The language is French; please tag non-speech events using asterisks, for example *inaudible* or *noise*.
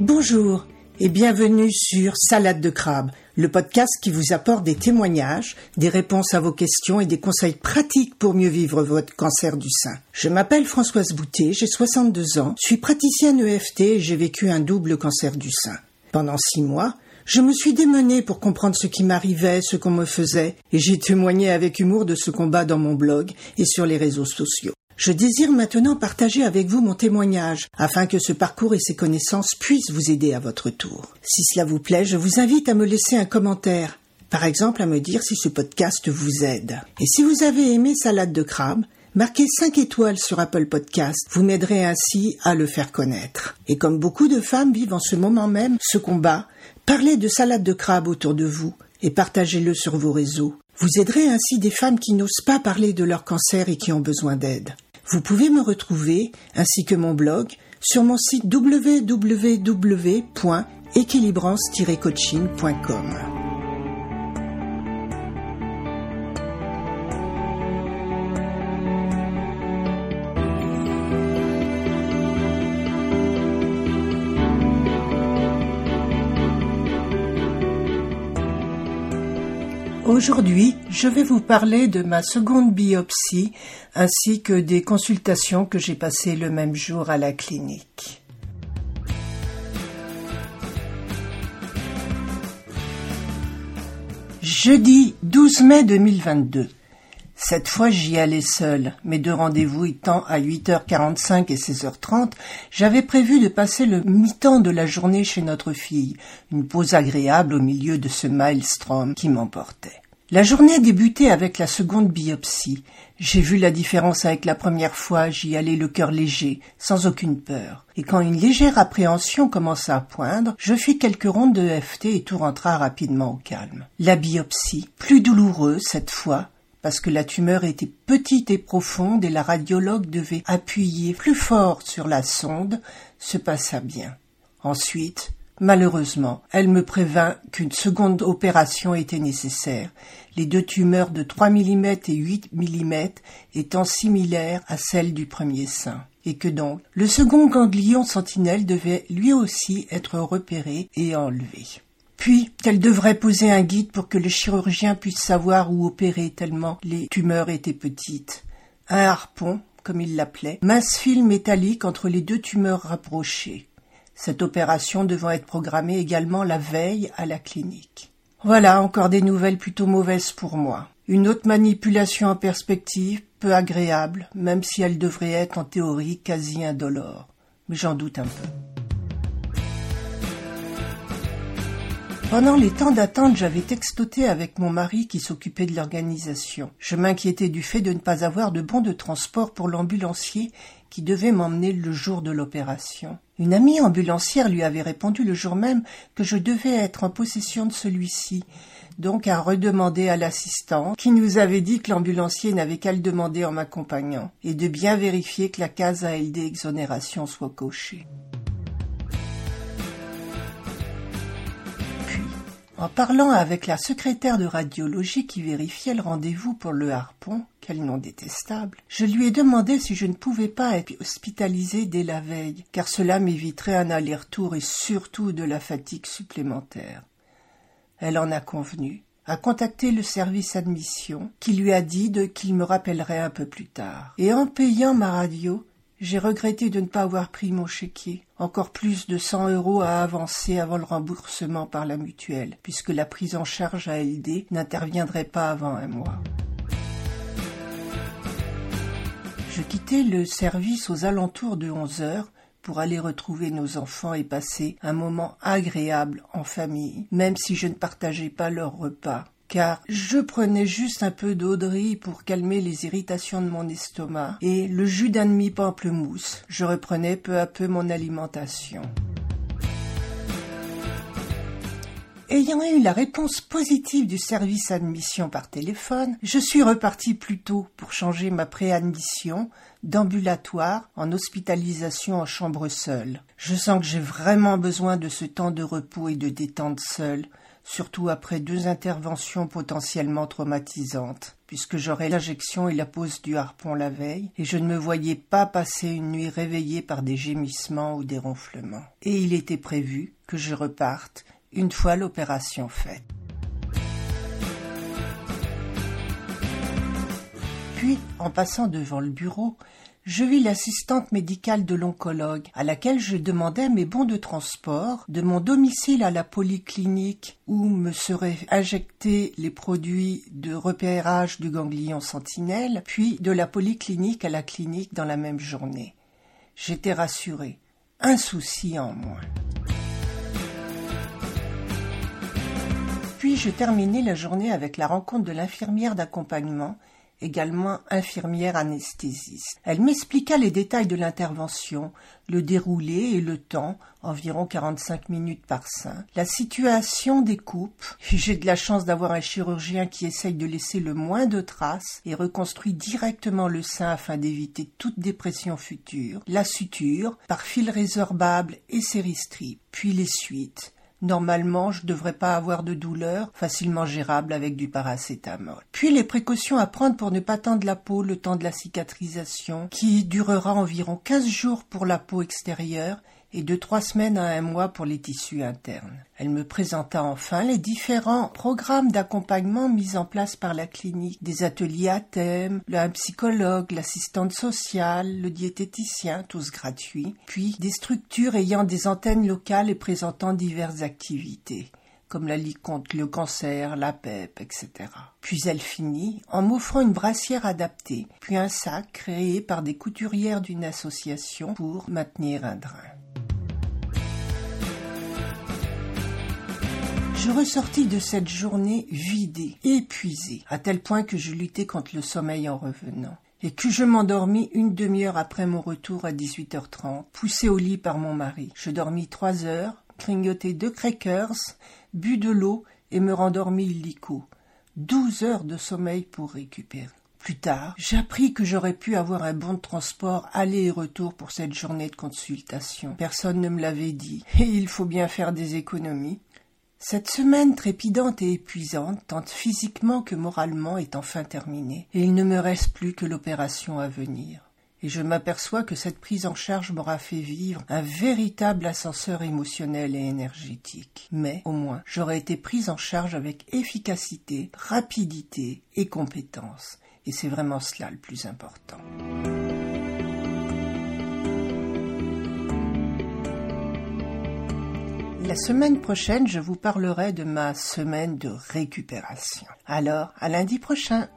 Bonjour et bienvenue sur Salade de crabe, le podcast qui vous apporte des témoignages, des réponses à vos questions et des conseils pratiques pour mieux vivre votre cancer du sein. Je m'appelle Françoise Boutet, j'ai 62 ans, suis praticienne EFT et j'ai vécu un double cancer du sein. Pendant six mois, je me suis démenée pour comprendre ce qui m'arrivait, ce qu'on me faisait, et j'ai témoigné avec humour de ce combat dans mon blog et sur les réseaux sociaux. Je désire maintenant partager avec vous mon témoignage, afin que ce parcours et ces connaissances puissent vous aider à votre tour. Si cela vous plaît, je vous invite à me laisser un commentaire, par exemple à me dire si ce podcast vous aide. Et si vous avez aimé Salade de crabe, marquez 5 étoiles sur Apple Podcast, vous m'aiderez ainsi à le faire connaître. Et comme beaucoup de femmes vivent en ce moment même ce combat, parlez de Salade de crabe autour de vous et partagez-le sur vos réseaux. Vous aiderez ainsi des femmes qui n'osent pas parler de leur cancer et qui ont besoin d'aide. Vous pouvez me retrouver, ainsi que mon blog, sur mon site www.équilibrance-coaching.com. Aujourd'hui, je vais vous parler de ma seconde biopsie ainsi que des consultations que j'ai passées le même jour à la clinique. Jeudi 12 mai 2022. Cette fois, j'y allais seul, mes deux rendez-vous étant à 8h45 et 16h30, j'avais prévu de passer le mi-temps de la journée chez notre fille, une pause agréable au milieu de ce maelstrom qui m'emportait. La journée débutait avec la seconde biopsie. J'ai vu la différence avec la première fois, j'y allais le cœur léger, sans aucune peur. Et quand une légère appréhension commença à poindre, je fis quelques rondes de FT et tout rentra rapidement au calme. La biopsie, plus douloureuse cette fois, parce que la tumeur était petite et profonde et la radiologue devait appuyer plus fort sur la sonde, se passa bien. Ensuite, Malheureusement, elle me prévint qu'une seconde opération était nécessaire, les deux tumeurs de 3 mm et 8 mm étant similaires à celles du premier sein, et que donc le second ganglion sentinelle devait lui aussi être repéré et enlevé. Puis, qu'elle devrait poser un guide pour que le chirurgien puisse savoir où opérer tellement les tumeurs étaient petites. Un harpon, comme il l'appelait, mince fil métallique entre les deux tumeurs rapprochées cette opération devant être programmée également la veille à la clinique. Voilà encore des nouvelles plutôt mauvaises pour moi. Une autre manipulation en perspective, peu agréable, même si elle devrait être en théorie quasi indolore. Mais j'en doute un peu. Pendant les temps d'attente, j'avais textoté avec mon mari qui s'occupait de l'organisation. Je m'inquiétais du fait de ne pas avoir de bon de transport pour l'ambulancier qui devait m'emmener le jour de l'opération. Une amie ambulancière lui avait répondu le jour même que je devais être en possession de celui-ci, donc à redemander à l'assistant, qui nous avait dit que l'ambulancier n'avait qu'à le demander en m'accompagnant, et de bien vérifier que la case ALD exonération soit cochée. En parlant avec la secrétaire de radiologie qui vérifiait le rendez-vous pour le harpon, quel nom détestable, je lui ai demandé si je ne pouvais pas être hospitalisée dès la veille, car cela m'éviterait un aller-retour et surtout de la fatigue supplémentaire. Elle en a convenu, a contacté le service admission, qui lui a dit qu'il me rappellerait un peu plus tard. Et en payant ma radio, j'ai regretté de ne pas avoir pris mon chéquier. Encore plus de cent euros à avancer avant le remboursement par la mutuelle, puisque la prise en charge à LD n'interviendrait pas avant un mois. Je quittai le service aux alentours de onze heures pour aller retrouver nos enfants et passer un moment agréable en famille, même si je ne partageais pas leur repas car je prenais juste un peu d'eau-de-riz pour calmer les irritations de mon estomac et le jus d'un demi-pamplemousse. Je reprenais peu à peu mon alimentation. Ayant eu la réponse positive du service admission par téléphone, je suis reparti plus tôt pour changer ma préadmission d'ambulatoire en hospitalisation en chambre seule. Je sens que j'ai vraiment besoin de ce temps de repos et de détente seule, surtout après deux interventions potentiellement traumatisantes. puisque j'aurais l'injection et la pose du harpon la veille, et je ne me voyais pas passer une nuit réveillée par des gémissements ou des ronflements. Et il était prévu que je reparte une fois l'opération faite. Puis, en passant devant le bureau, je vis l'assistante médicale de l'oncologue, à laquelle je demandais mes bons de transport de mon domicile à la polyclinique où me seraient injectés les produits de repérage du ganglion sentinelle, puis de la polyclinique à la clinique dans la même journée. J'étais rassuré. Un souci en moins. Puis je terminai la journée avec la rencontre de l'infirmière d'accompagnement également infirmière anesthésiste. Elle m'expliqua les détails de l'intervention, le déroulé et le temps, environ 45 minutes par sein, la situation des coupes. *laughs* J'ai de la chance d'avoir un chirurgien qui essaye de laisser le moins de traces et reconstruit directement le sein afin d'éviter toute dépression future, la suture par fil résorbable et séristrip, puis les suites, Normalement, je devrais pas avoir de douleur, facilement gérable avec du paracétamol. Puis les précautions à prendre pour ne pas tendre la peau le temps de la cicatrisation, qui durera environ 15 jours pour la peau extérieure et de trois semaines à un mois pour les tissus internes. Elle me présenta enfin les différents programmes d'accompagnement mis en place par la clinique, des ateliers à thème, le psychologue, l'assistante sociale, le diététicien, tous gratuits, puis des structures ayant des antennes locales et présentant diverses activités comme la Ligue le cancer, la PEP, etc. Puis elle finit en m'offrant une brassière adaptée, puis un sac créé par des couturières d'une association pour maintenir un drain. Je ressortis de cette journée vidée, épuisée, à tel point que je luttais contre le sommeil en revenant et que je m'endormis une demi-heure après mon retour à 18h30, poussé au lit par mon mari. Je dormis trois heures, grignotai deux crackers, bu de l'eau et me rendormis illico. Douze heures de sommeil pour récupérer. Plus tard, j'appris que j'aurais pu avoir un bon de transport aller et retour pour cette journée de consultation. Personne ne me l'avait dit, et il faut bien faire des économies. Cette semaine trépidante et épuisante, tant physiquement que moralement, est enfin terminée, et il ne me reste plus que l'opération à venir. Et je m'aperçois que cette prise en charge m'aura fait vivre un véritable ascenseur émotionnel et énergétique. Mais, au moins, j'aurais été prise en charge avec efficacité, rapidité et compétence. Et c'est vraiment cela le plus important. La semaine prochaine, je vous parlerai de ma semaine de récupération. Alors, à lundi prochain.